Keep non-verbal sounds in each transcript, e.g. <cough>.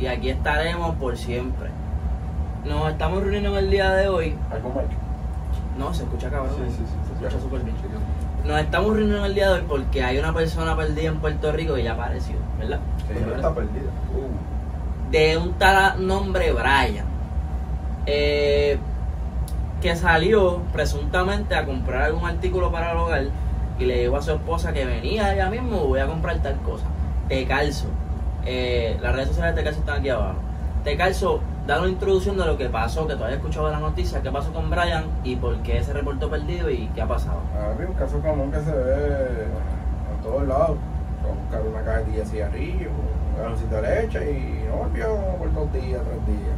y aquí estaremos por siempre. Nos estamos reuniendo en el día de hoy. ¿Algo más? No, se escucha cabrón. Sí, sí, sí, Se escucha súper bien. Nos estamos reuniendo en el día de hoy porque hay una persona perdida en Puerto Rico que ya apareció, ¿verdad? Que ya está perdida. Uh. de un tal nombre Brian, eh, que salió presuntamente a comprar algún artículo para el hogar y le dijo a su esposa que venía ya mismo, voy a comprar tal cosa. Te calzo. Eh, las redes sociales de Te calzo están aquí abajo. Te calzo, da una introducción de lo que pasó, que tú hayas escuchado de la noticia, qué pasó con Brian y por qué se reportó perdido y qué ha pasado. Había un caso común que se ve en todos lados. Buscar una cajetilla de cigarrillos, un galoncito de leche y no volvió por dos días, tres días.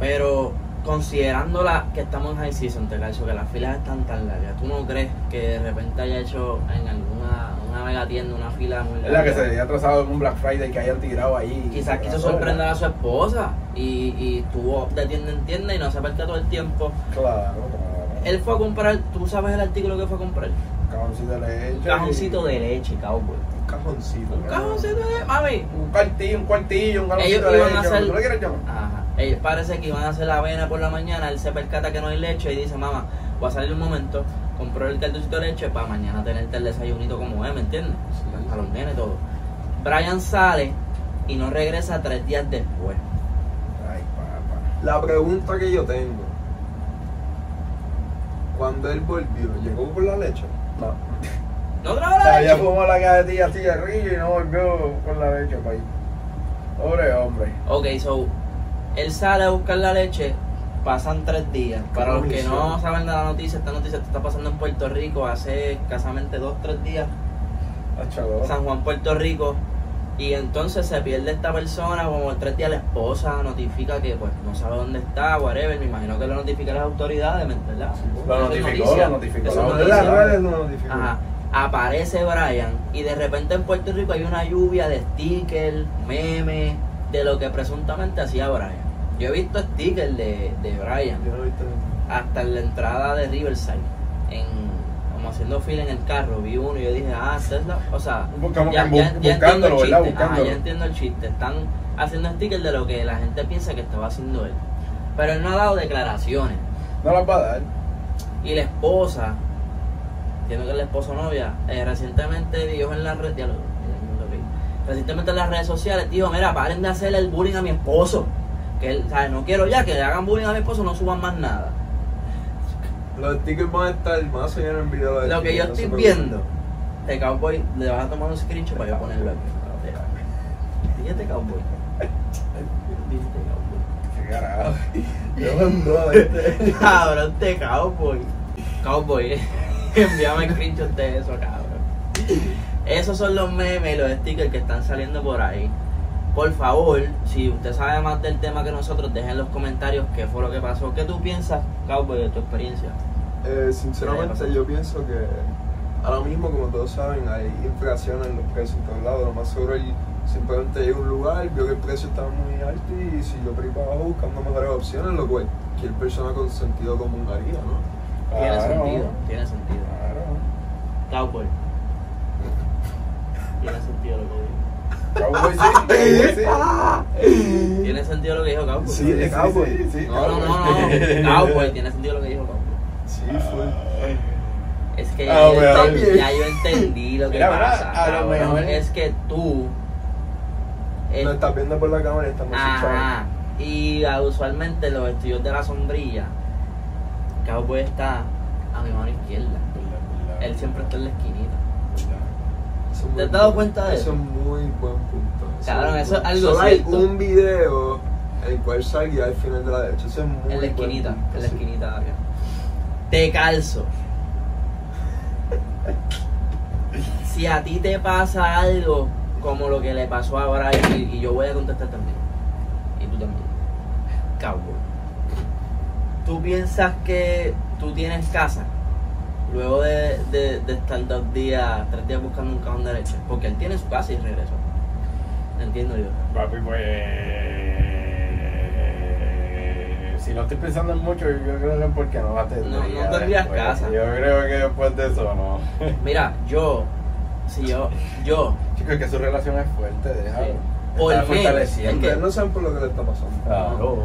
Pero considerando la, que estamos en high season, te que las filas están tan largas, ¿tú no crees que de repente haya hecho en alguna una mega tienda una fila muy Es larga? la que se había atrasado en un Black Friday que hayan tirado ahí. Quizás quiso sorprender a su esposa y, y estuvo de tienda en tienda y no se percató el tiempo. Claro, claro. Él fue a comprar, ¿tú sabes el artículo que fue a comprar? Un cajoncito de leche. Un cajoncito de leche, cowboy. Un cajoncito. Un cajoncito de mami. Un cuartillo, un cuartillo, un Ellos galoncito de iban a leche. hacer- ¿Tú le quieres llamar? Ajá. Ellos parece que iban a hacer la avena por la mañana, él se percata que no hay leche y dice, mamá, voy a salir un momento, compró el cartoncito de leche para mañana tenerte el desayunito como es, ¿me entiendes? Sí. A los nenes todo. Brian sale y no regresa tres días después. Ay, papá. La pregunta que yo tengo, cuando él volvió, ¿llegó por la leche? No. ¿No trajo la leche? fumó la cajetilla cigarrillo y no volvió con la leche ahí. Pobre hombre. Ok, so, él sale a buscar la leche, pasan tres días. Para los que no saben de la noticia, esta noticia está pasando en Puerto Rico hace escasamente dos, tres días. San Juan, Puerto Rico. Y entonces se pierde esta persona, como tres días la esposa notifica que pues no sabe dónde está, whatever, me imagino que lo notifica a las autoridades, ¿verdad? Lo notificó, lo notificó. Las redes lo notificó. Ajá. Aparece Brian y de repente en Puerto Rico hay una lluvia de stickers, memes, de lo que presuntamente hacía Brian. Yo he visto stickers de, de Brian Yo no he visto hasta en la entrada de Riverside, en, como haciendo fila en el carro, vi uno y yo dije, ah, esta es la, o sea, Buscamos ya, ya- ya entiendo el chiste, ya entiendo el chiste, están haciendo stickers de lo que la gente piensa que estaba haciendo él, pero él no ha dado declaraciones, No las va a dar. y la esposa, entiendo que es la esposa o novia, eh, recientemente dijo en lo- lo vi. recientemente en las redes sociales, dijo, mira, paren de hacerle el bullying a mi esposo, que él, ¿sabes? no quiero ya que le hagan bullying a mi esposo, no suban más nada. Los stickers van a estar más allá en el video. de Lo que yo estoy no viendo, este cowboy, le vas a tomar un screenshot para yo ponerlo aquí. Fíjate cowboy. Fíjate cowboy. Qué carajo. Yo ando, este. <laughs> Cabrón, este cowboy. Cowboy, <laughs> envíame screenshot de eso, cabrón. Esos son los memes y los stickers que están saliendo por ahí. Por favor, si usted sabe más del tema que nosotros, dejen en los comentarios qué fue lo que pasó. ¿Qué tú piensas, cowboy, de tu experiencia? Eh, sinceramente, yo pienso que ahora mismo, como todos saben, hay inflación en los precios en todos lados. Lo más seguro, él simplemente llegó a un lugar, vio que el precio estaba muy alto y siguió por ahí para abajo buscando mejores opciones, lo cual cualquier persona con sentido común haría, ¿no? Tiene Claro. sentido, tiene sentido. Claro. Cowboy. Tiene sentido lo que dijo. Cowboy sí, <laughs> cowboy sí. Tiene sentido lo que dijo Cowboy. Sí, sí, Cowboy. sí, sí, No, no, no, cowboy. no. <laughs> Cowboy, tiene sentido lo que dijo Cowboy. Sí, fue. Es que Ah, ya, yo, bueno, ent- bien. ya yo entendí lo que Mira, pasa. a lo mejor- Es que tú. el- Lo estás viendo por la cámara y estamos Ajá. Y ah, usualmente los estudios de la sombrilla, Cowboy está a mi mano izquierda. Él siempre está en la esquinita. Eso ¿Te has dado cuenta de eso? Eso es muy buen punto. Cabrón, eso es algo Solo hay cierto. un video en el cual salía al final de la derecha. Eso es muy En la buen esquinita, punto, en la sí. esquinita acá. Te calzo. <laughs> Si a ti te pasa algo como lo que le pasó a Brian, y, y yo voy a contestar también, y tú también, cowboy, ¿tú piensas que tú tienes casa luego de, de- de estar dos días, tres días buscando un cajón de leche? Porque él tiene su casa y regresó. Entiendo yo. Papi, pues. Si no estoy pensando en mucho, yo creo que es porque no va a tener. No, no tendrías casa. Yo creo que después de eso, no. <laughs> Mira, yo, si yo, yo, Chicos, es que su relación es fuerte, déjalo. Sí. Por fortaleciendo. Es que- no saben por lo que le está pasando. Claro.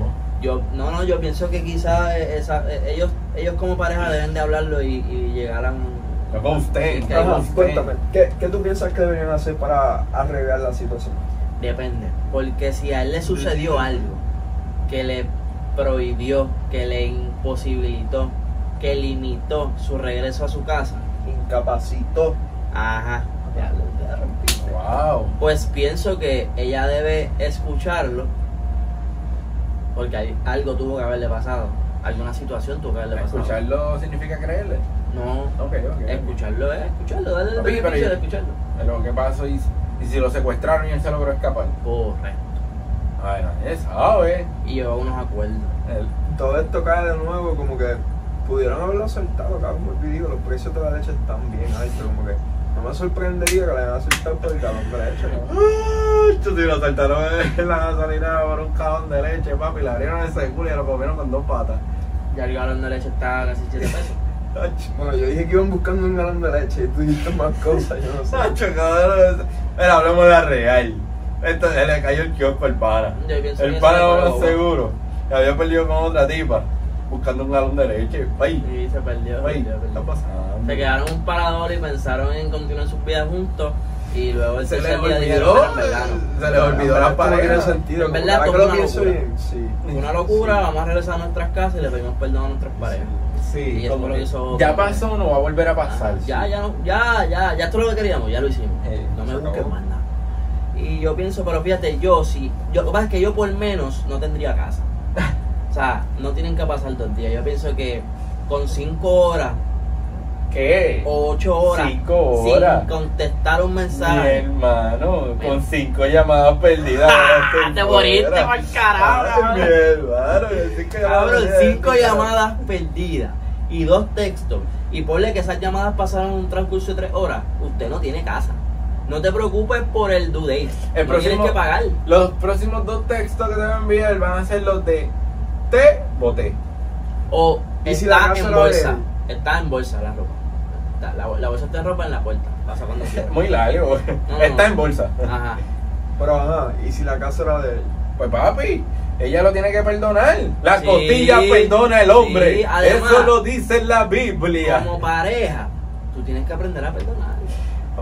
Yo, no, no, yo pienso que quizás esa- eh, ellos, ellos como pareja deben de hablarlo y, y llegar a un... No con usted. Ajá, usted. cuéntame, ¿qué, ¿qué tú piensas que deberían hacer para arreglar la situación? Depende, porque si a él le sucedió algo que le prohibió, que le imposibilitó, que limitó su regreso a su casa, Incapacitó. ajá, ya lo- ya. Wow. pues pienso que ella debe escucharlo, porque hay- algo tuvo que haberle pasado, alguna situación tuvo que haberle pasado. Escucharlo significa creerle. No, Ok, ok. escucharlo es escucharlo, darle el beneficio yo- de escucharlo. Pero ¿qué pasó? ¿Y, y si lo secuestraron y él se logró escapar? Correcto. Ay, nadie sabe. Y llevó unos acuerdos. El- Todo esto cae de nuevo, como que pudieron haberlo soltado, cabrón, porque digo, los precios de la leche están bien altos, como que no me sorprendería que le hayan soltado por el galón de leche, cabrón. Tú si lo saltaron en la gasolina por un cajón de leche, papi, le abrieron el seguro y lo comieron con dos patas. Ya el galón de leche está casi 7 pesos. Bueno, yo dije que iban buscando un galón de leche y tú dijiste más cosas, yo no sé. Sacho, cabrón. Mira, hablemos de la real. Esto, se le cayó el kiosco al pana. Yo pienso El ese fue más bobo. seguro. Que había perdido con otra tipa. Buscando un galón de leche. Ay, Y se perdió. ay, se ¿qué está perdió. pasando? Se quedaron un parador y pensaron en continuar sus vidas juntos. Y luego el Se les tercer día olvidó. dijeron, "Mira, en verdad no". Se les olvidó la Esto no pareja. sentido, En como verdad, ahora que lo una pienso locura. bien, sí. Fue una locura, vamos a regresar a nuestras casas y le pedimos perdón a nuestras parejas. Sí, Y eso como lo que hizo- ya pasó, no va a volver a pasar. Ya, ya, no, ya, ya, ya esto es lo que queríamos, ya lo hicimos. Eh, no me se busques acabó. más nada. Y yo pienso, pero fíjate, yo sí, yo, lo que pasa es que yo por menos no tendría casa. O sea, no tienen que pasar dos días. Yo pienso que con cinco horas ¿Qué? o ocho horas Cinco horas. sin contestar un Mi mensaje. hermano, Mira. con cinco llamadas perdidas. <laughs> ¡Ah! Te moriste pa'l carajo, mi hermano, cinco llamadas Cabrón, perdidas. cinco llamadas perdidas y dos textos. Y ponle que esas llamadas pasaron en un transcurso de tres horas. Usted no tiene casa. No te preocupes por el due date. El no próximo- tienes que pagar. Los próximos dos textos que te voy a enviar van a ser los de boté. O ¿Y si la está casa en bolsa. Está en bolsa la ropa. Está- la, la bolsa está en ropa en la puerta. Pasa cuando quiera. <laughs> Muy largo. No, <laughs> Está no. en bolsa. Ajá. Pero ajá, y si la casa era de él. Pues papi, ella lo tiene que perdonar. La Sí, costilla perdona el hombre. sí, además- Eso lo dice en la Biblia. Como pareja, tú tienes que aprender a perdonar.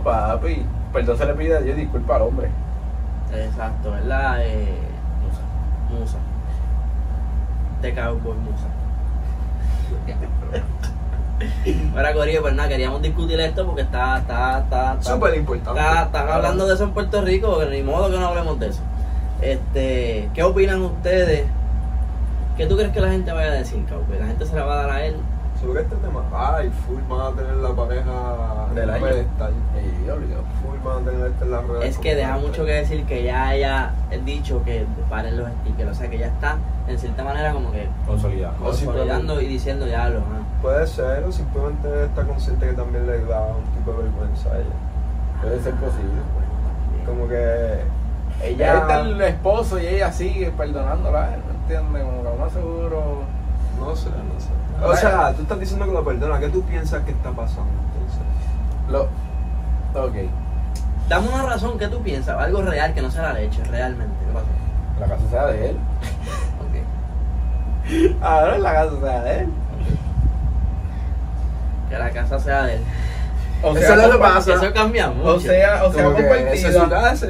Papi, perdón se le pide a Dios disculpa al hombre. Exacto, ¿verdad? Eh, Musa. Musa. De Cowboy Musa. Ahora, Corillo, pues nada, queríamos discutir esto porque está, está, está, está, Súper importante. está- están hablando de eso en Puerto Rico, ni modo que no hablemos de eso. Este, ¿qué opinan ustedes? ¿Qué tú crees que la gente vaya a decir, Cowboy? ¿La gente se la va a dar a él? Que este tema, ay, full van a tener la pareja Del año. pedestal. Sí, obligado. Full van a tener este en la rueda. Es que deja mucho que decir que ya haya dicho que paren los stickers, o sea que ya está en cierta manera como que Consolidado. Consolidando y diciendo ya lo. Puede ser, o simplemente está consciente que también le da un tipo de vergüenza a ella. Puede ser posible. Como que Ella ella. está el esposo y ella sigue perdonándola, ¿no entiendes? Como que lo más seguro. No sé, no sé. O sea, tú estás diciendo que lo perdona. ¿Qué tú piensas que está pasando entonces? Lo. Ok. Dame una razón, ¿qué tú piensas? Algo real que no sea la leche, realmente. ¿Qué pasó? La casa sea de él. Ok. <laughs> Ahora la casa sea de él. Que la casa sea de él. O Eso es lo que pasa. Eso cambia mucho. O sea, o sea, que compartida. esa es su casa,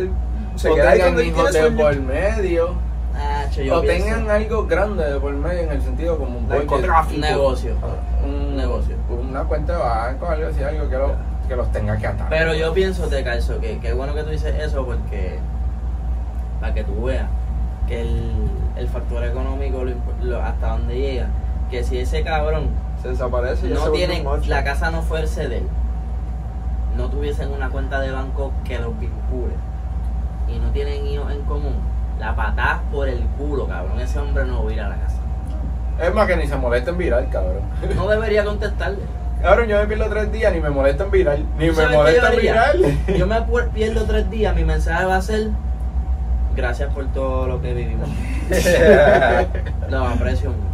se o queda ahí hijos tiene de por medio. Yo o pienso- tengan algo grande de por medio en el sentido como un un negocio. un Un negocio. Una cuenta de banco, algo así, algo que, lo- que los tenga que atar. Pero yo pienso, te calzo, que qué bueno que tú dices eso porque para que tú veas que el, el factor económico lo hasta donde llega, que si ese cabrón Se desaparece no ocho. la casa no fuese de él, no tuviesen una cuenta de banco que los vincule y no tienen hijos en común, la patás por el culo, cabrón, ese hombre no va a ir a la casa. Es más que ni se molesta en viral, cabrón. No debería contestarle. Cabrón, yo me pierdo tres días, ni me molesta en viral. Ni ¿Tú me molesta en viral. Yo me pierdo tres días, mi mensaje va a ser gracias por todo lo que vivimos. <laughs> Lo aprecio mucho.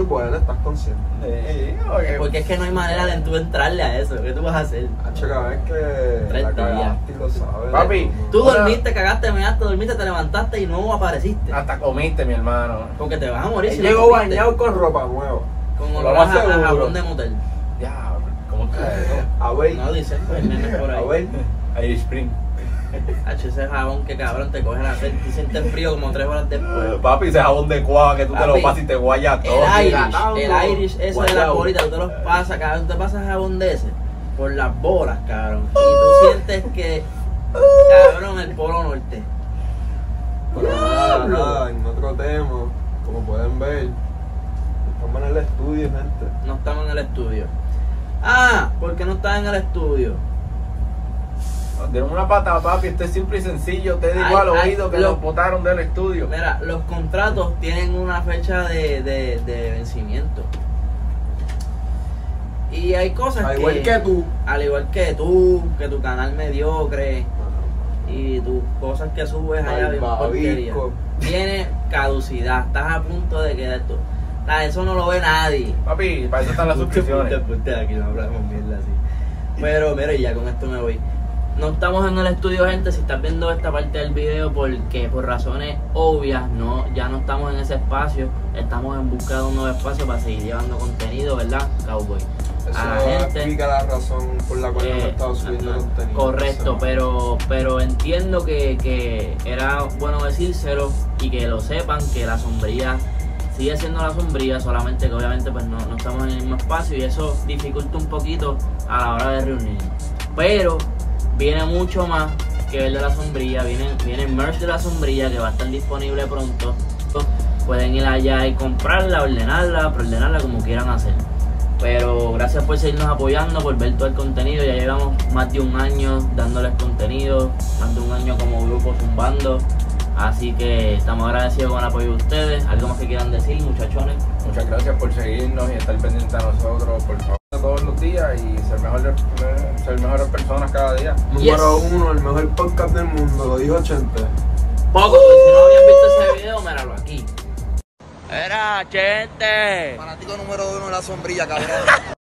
Eso es bueno, estás consciente. Sí, oye, Porque es que no hay manera de tú entrarle a eso. ¿Qué tú vas a hacer? Hacho, cada vez que Tres la días. cagaste y lo sabes. Papi, Tú dormiste, cagaste, measte, dormiste, te levantaste y no apareciste. hasta comiste, mi hermano. Porque te vas a morir si no comiste. bañado con ropa nueva. Con Lo olor a, a jabón de motel. Diablo, ¿cómo que? A ver, No dicen, pues, nenes por a ahí. ver. Irish Spring. H ese jabón que cabrón te coge la sed y sientes frío como tres horas después. Papi, ese jabón de cuava que tú te lo pasas y te guayas todo. El Irish, el Irish, ese de las guayao. bolitas, tú te los pasas, cabrón, te pasas jabón de ese por las bolas, cabrón. Y tú sientes que, cabrón, el polo norte. Pero nada, nada, en otro tema, como pueden ver, estamos en el estudio, gente. No estamos en el estudio. Ah, ¿por qué no estás en el estudio? Dieron una pata, papi, esto es simple y sencillo. Te digo al oído que lo- los botaron del estudio. Mira, los contratos tienen una fecha de, de, de vencimiento. Y hay cosas Al que, igual que tú. al igual que tú, que tu canal mediocre y tus cosas que subes allá bien porquería, tiene caducidad. Estás a punto de que esto. Ah, eso no lo ve nadie. Papi, para eso están las suscripciones. Aquí, no hablamos mierda así. Pero, mira, y ya con esto me voy. No estamos en el estudio, gente. Si estás viendo esta parte del video, porque por razones obvias, no, ya no estamos en ese espacio. Estamos en busca de un nuevo espacio para seguir llevando contenido, ¿verdad, Cowboy? Eso A la gente. explica la razón por la cual no Eh, he estado subiendo ajá, contenido. Correcto, pero pero entiendo que, que era bueno decírselo y que lo sepan que la sombría sigue siendo la sombría, solamente que obviamente pues no, no estamos en el mismo espacio y eso dificulta un poquito a la hora de reunirnos. Pero viene mucho más que el de la sombría, viene, viene merch de la sombría que va a estar disponible pronto. Pueden ir allá y comprarla, ordenarla, preordenarla como quieran hacer. Pero gracias por seguirnos apoyando, por ver todo el contenido. Ya llevamos más de un año dándoles contenido, más de un año como grupo zumbando. Así que estamos agradecidos con el apoyo de ustedes. ¿Algo más que quieran decir, muchachones? Muchas gracias por seguirnos y estar pendientes a nosotros, por favor, todos los días y ser, mejor, ser mejores personas cada día. Número Yes. uno, el mejor podcast del mundo, lo dijo Chente. Poco, porque si no habían visto ese video, míralo aquí. Era, gente. Fanático número uno de la sombrilla, cabrón. <laughs>